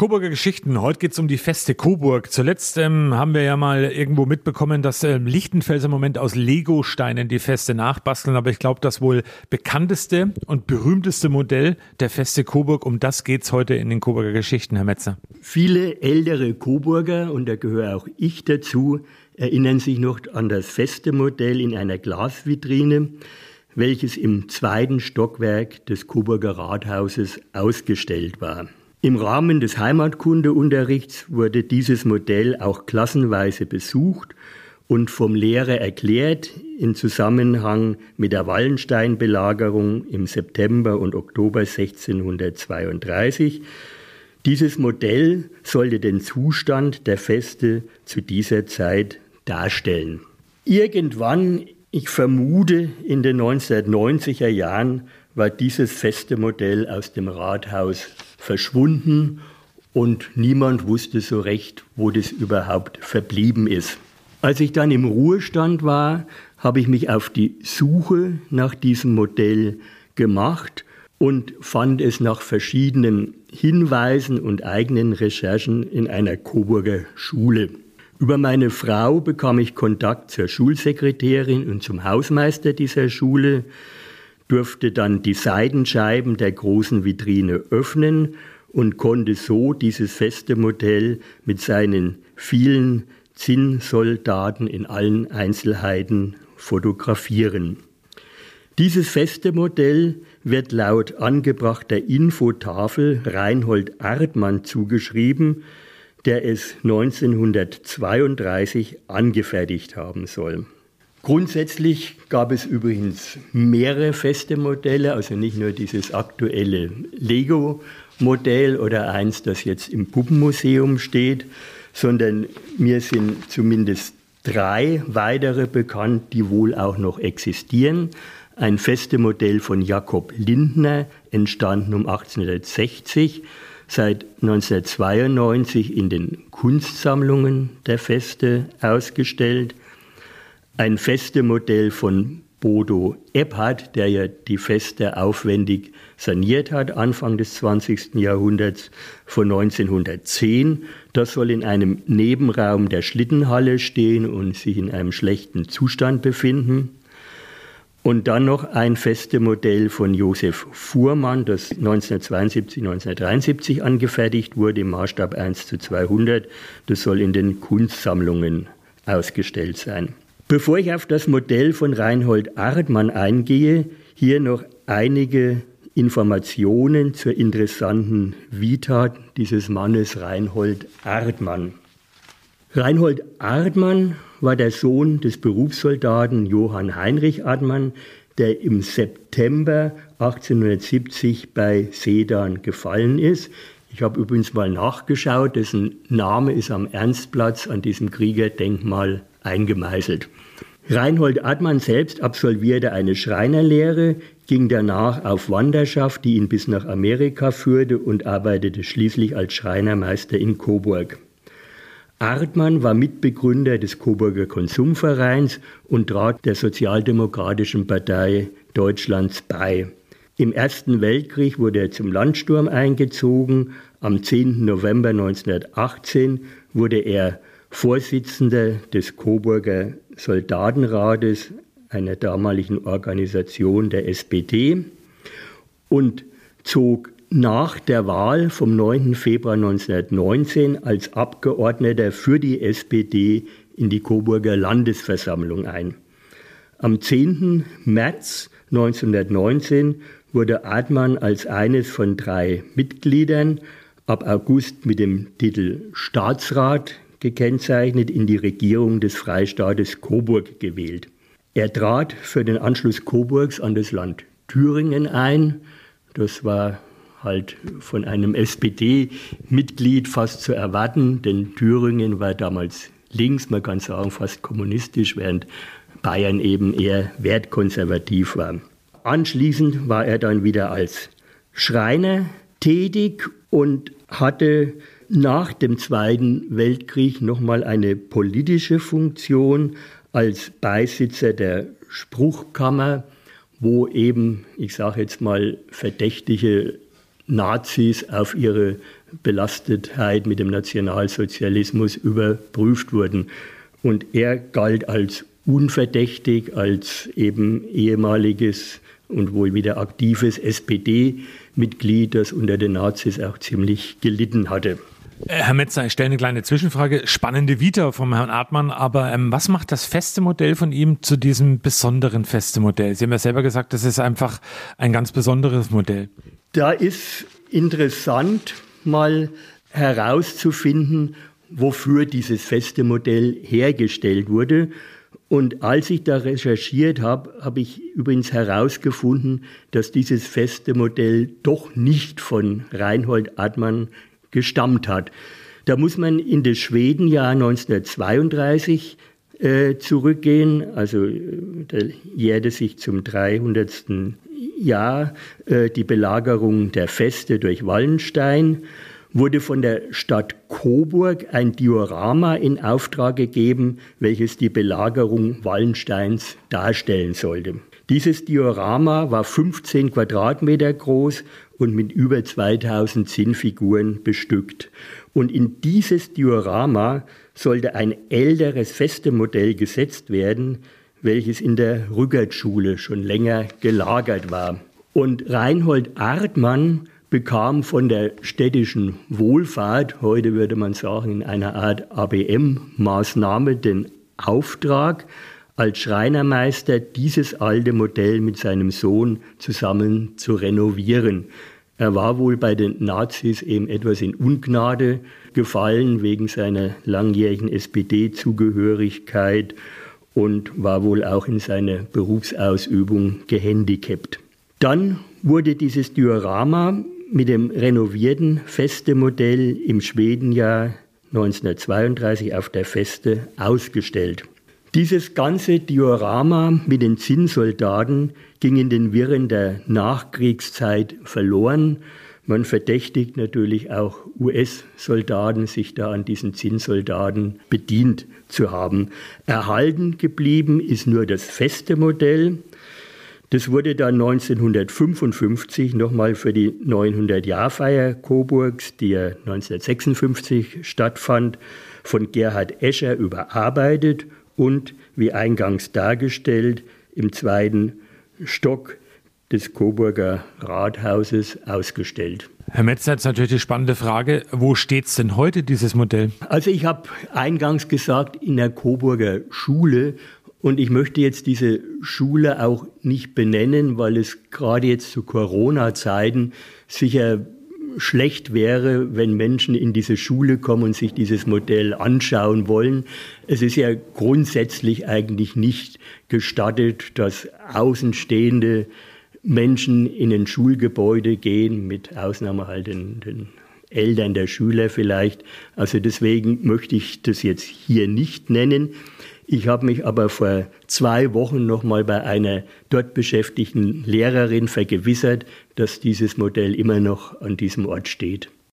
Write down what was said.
Coburger Geschichten. Heute geht es um die Feste Coburg. Zuletzt ähm, haben wir ja mal irgendwo mitbekommen, dass ähm, Lichtenfels im Moment aus Lego-Steinen die Feste nachbasteln. Aber ich glaube, das wohl bekannteste und berühmteste Modell der Feste Coburg, um das geht es heute in den Coburger Geschichten, Herr Metzer. Viele ältere Coburger, und da gehöre auch ich dazu, erinnern sich noch an das Feste-Modell in einer Glasvitrine welches im zweiten Stockwerk des Coburger Rathauses ausgestellt war. Im Rahmen des Heimatkundeunterrichts wurde dieses Modell auch klassenweise besucht und vom Lehrer erklärt in Zusammenhang mit der Wallenstein-Belagerung im September und Oktober 1632. Dieses Modell sollte den Zustand der Feste zu dieser Zeit darstellen. Irgendwann, ich vermute in den 1990er Jahren, war dieses feste Modell aus dem Rathaus verschwunden und niemand wusste so recht, wo das überhaupt verblieben ist. Als ich dann im Ruhestand war, habe ich mich auf die Suche nach diesem Modell gemacht und fand es nach verschiedenen Hinweisen und eigenen Recherchen in einer Coburger Schule. Über meine Frau bekam ich Kontakt zur Schulsekretärin und zum Hausmeister dieser Schule, durfte dann die Seitenscheiben der großen Vitrine öffnen und konnte so dieses feste Modell mit seinen vielen Zinnsoldaten in allen Einzelheiten fotografieren. Dieses feste Modell wird laut angebrachter Infotafel Reinhold Artmann zugeschrieben, der es 1932 angefertigt haben soll. Grundsätzlich gab es übrigens mehrere feste Modelle, also nicht nur dieses aktuelle Lego-Modell oder eins, das jetzt im Puppenmuseum steht, sondern mir sind zumindest drei weitere bekannt, die wohl auch noch existieren. Ein feste Modell von Jakob Lindner, entstanden um 1860, seit 1992 in den Kunstsammlungen der Feste ausgestellt ein Festemodell von Bodo Epphardt, der ja die Feste aufwendig saniert hat, Anfang des 20. Jahrhunderts von 1910. Das soll in einem Nebenraum der Schlittenhalle stehen und sich in einem schlechten Zustand befinden. Und dann noch ein Festemodell von Josef Fuhrmann, das 1972, 1973 angefertigt wurde, im Maßstab 1 zu 200. Das soll in den Kunstsammlungen ausgestellt sein. Bevor ich auf das Modell von Reinhold Artmann eingehe, hier noch einige Informationen zur interessanten Vita dieses Mannes Reinhold Artmann. Reinhold Artmann war der Sohn des Berufssoldaten Johann Heinrich Artmann, der im September 1870 bei Sedan gefallen ist. Ich habe übrigens mal nachgeschaut, dessen Name ist am Ernstplatz an diesem Kriegerdenkmal eingemeißelt. Reinhold Admann selbst absolvierte eine Schreinerlehre, ging danach auf Wanderschaft, die ihn bis nach Amerika führte und arbeitete schließlich als Schreinermeister in Coburg. Artmann war Mitbegründer des Coburger Konsumvereins und trat der Sozialdemokratischen Partei Deutschlands bei. Im Ersten Weltkrieg wurde er zum Landsturm eingezogen. Am 10. November 1918 wurde er Vorsitzender des Coburger Soldatenrates, einer damaligen Organisation der SPD, und zog nach der Wahl vom 9. Februar 1919 als Abgeordneter für die SPD in die Coburger Landesversammlung ein. Am 10. März 1919 wurde Admann als eines von drei Mitgliedern ab August mit dem Titel Staatsrat gekennzeichnet in die Regierung des Freistaates Coburg gewählt. Er trat für den Anschluss Coburgs an das Land Thüringen ein. Das war halt von einem SPD-Mitglied fast zu erwarten, denn Thüringen war damals links, man kann sagen fast kommunistisch, während Bayern eben eher wertkonservativ war. Anschließend war er dann wieder als Schreiner tätig und hatte nach dem Zweiten Weltkrieg nochmal eine politische Funktion als Beisitzer der Spruchkammer, wo eben, ich sage jetzt mal, verdächtige Nazis auf ihre Belastetheit mit dem Nationalsozialismus überprüft wurden. Und er galt als unverdächtig, als eben ehemaliges und wohl wieder aktives SPD-Mitglied, das unter den Nazis auch ziemlich gelitten hatte. Äh, Herr Metzer, ich stelle eine kleine Zwischenfrage. Spannende Vita vom Herrn Artmann, aber ähm, was macht das feste Modell von ihm zu diesem besonderen feste Modell? Sie haben ja selber gesagt, das ist einfach ein ganz besonderes Modell. Da ist interessant, mal herauszufinden, wofür dieses feste Modell hergestellt wurde. Und als ich da recherchiert habe, habe ich übrigens herausgefunden, dass dieses feste Modell doch nicht von Reinhold Admann gestammt hat. Da muss man in das Schwedenjahr 1932 äh, zurückgehen, also äh, da jährte sich zum 300. Jahr äh, die Belagerung der Feste durch Wallenstein wurde von der Stadt Coburg ein Diorama in Auftrag gegeben, welches die Belagerung Wallensteins darstellen sollte. Dieses Diorama war 15 Quadratmeter groß und mit über 2000 Zinnfiguren bestückt. Und in dieses Diorama sollte ein älteres Festemodell gesetzt werden, welches in der Rückertschule schon länger gelagert war. Und Reinhold Artmann bekam von der städtischen Wohlfahrt, heute würde man sagen in einer Art ABM-Maßnahme, den Auftrag, als Schreinermeister dieses alte Modell mit seinem Sohn zusammen zu renovieren. Er war wohl bei den Nazis eben etwas in Ungnade gefallen wegen seiner langjährigen SPD-Zugehörigkeit und war wohl auch in seiner Berufsausübung gehandicapt. Dann wurde dieses Diorama mit dem renovierten Feste-Modell im Schwedenjahr 1932 auf der Feste ausgestellt. Dieses ganze Diorama mit den Zinnsoldaten ging in den Wirren der Nachkriegszeit verloren. Man verdächtigt natürlich auch US-Soldaten, sich da an diesen Zinnsoldaten bedient zu haben. Erhalten geblieben ist nur das feste Modell, das wurde dann 1955 nochmal für die 900-Jahr-Feier Coburgs, die ja 1956 stattfand, von Gerhard Escher überarbeitet und, wie eingangs dargestellt, im zweiten Stock des Coburger Rathauses ausgestellt. Herr Metzner, jetzt natürlich die spannende Frage, wo steht es denn heute, dieses Modell? Also ich habe eingangs gesagt, in der Coburger Schule und ich möchte jetzt diese Schule auch nicht benennen, weil es gerade jetzt zu Corona-Zeiten sicher schlecht wäre, wenn Menschen in diese Schule kommen und sich dieses Modell anschauen wollen. Es ist ja grundsätzlich eigentlich nicht gestattet, dass außenstehende Menschen in ein Schulgebäude gehen, mit Ausnahme halt den, den Eltern der Schüler vielleicht. Also deswegen möchte ich das jetzt hier nicht nennen. Ich habe mich aber vor zwei Wochen noch mal bei einer dort beschäftigten Lehrerin vergewissert, dass dieses Modell immer noch an diesem Ort steht.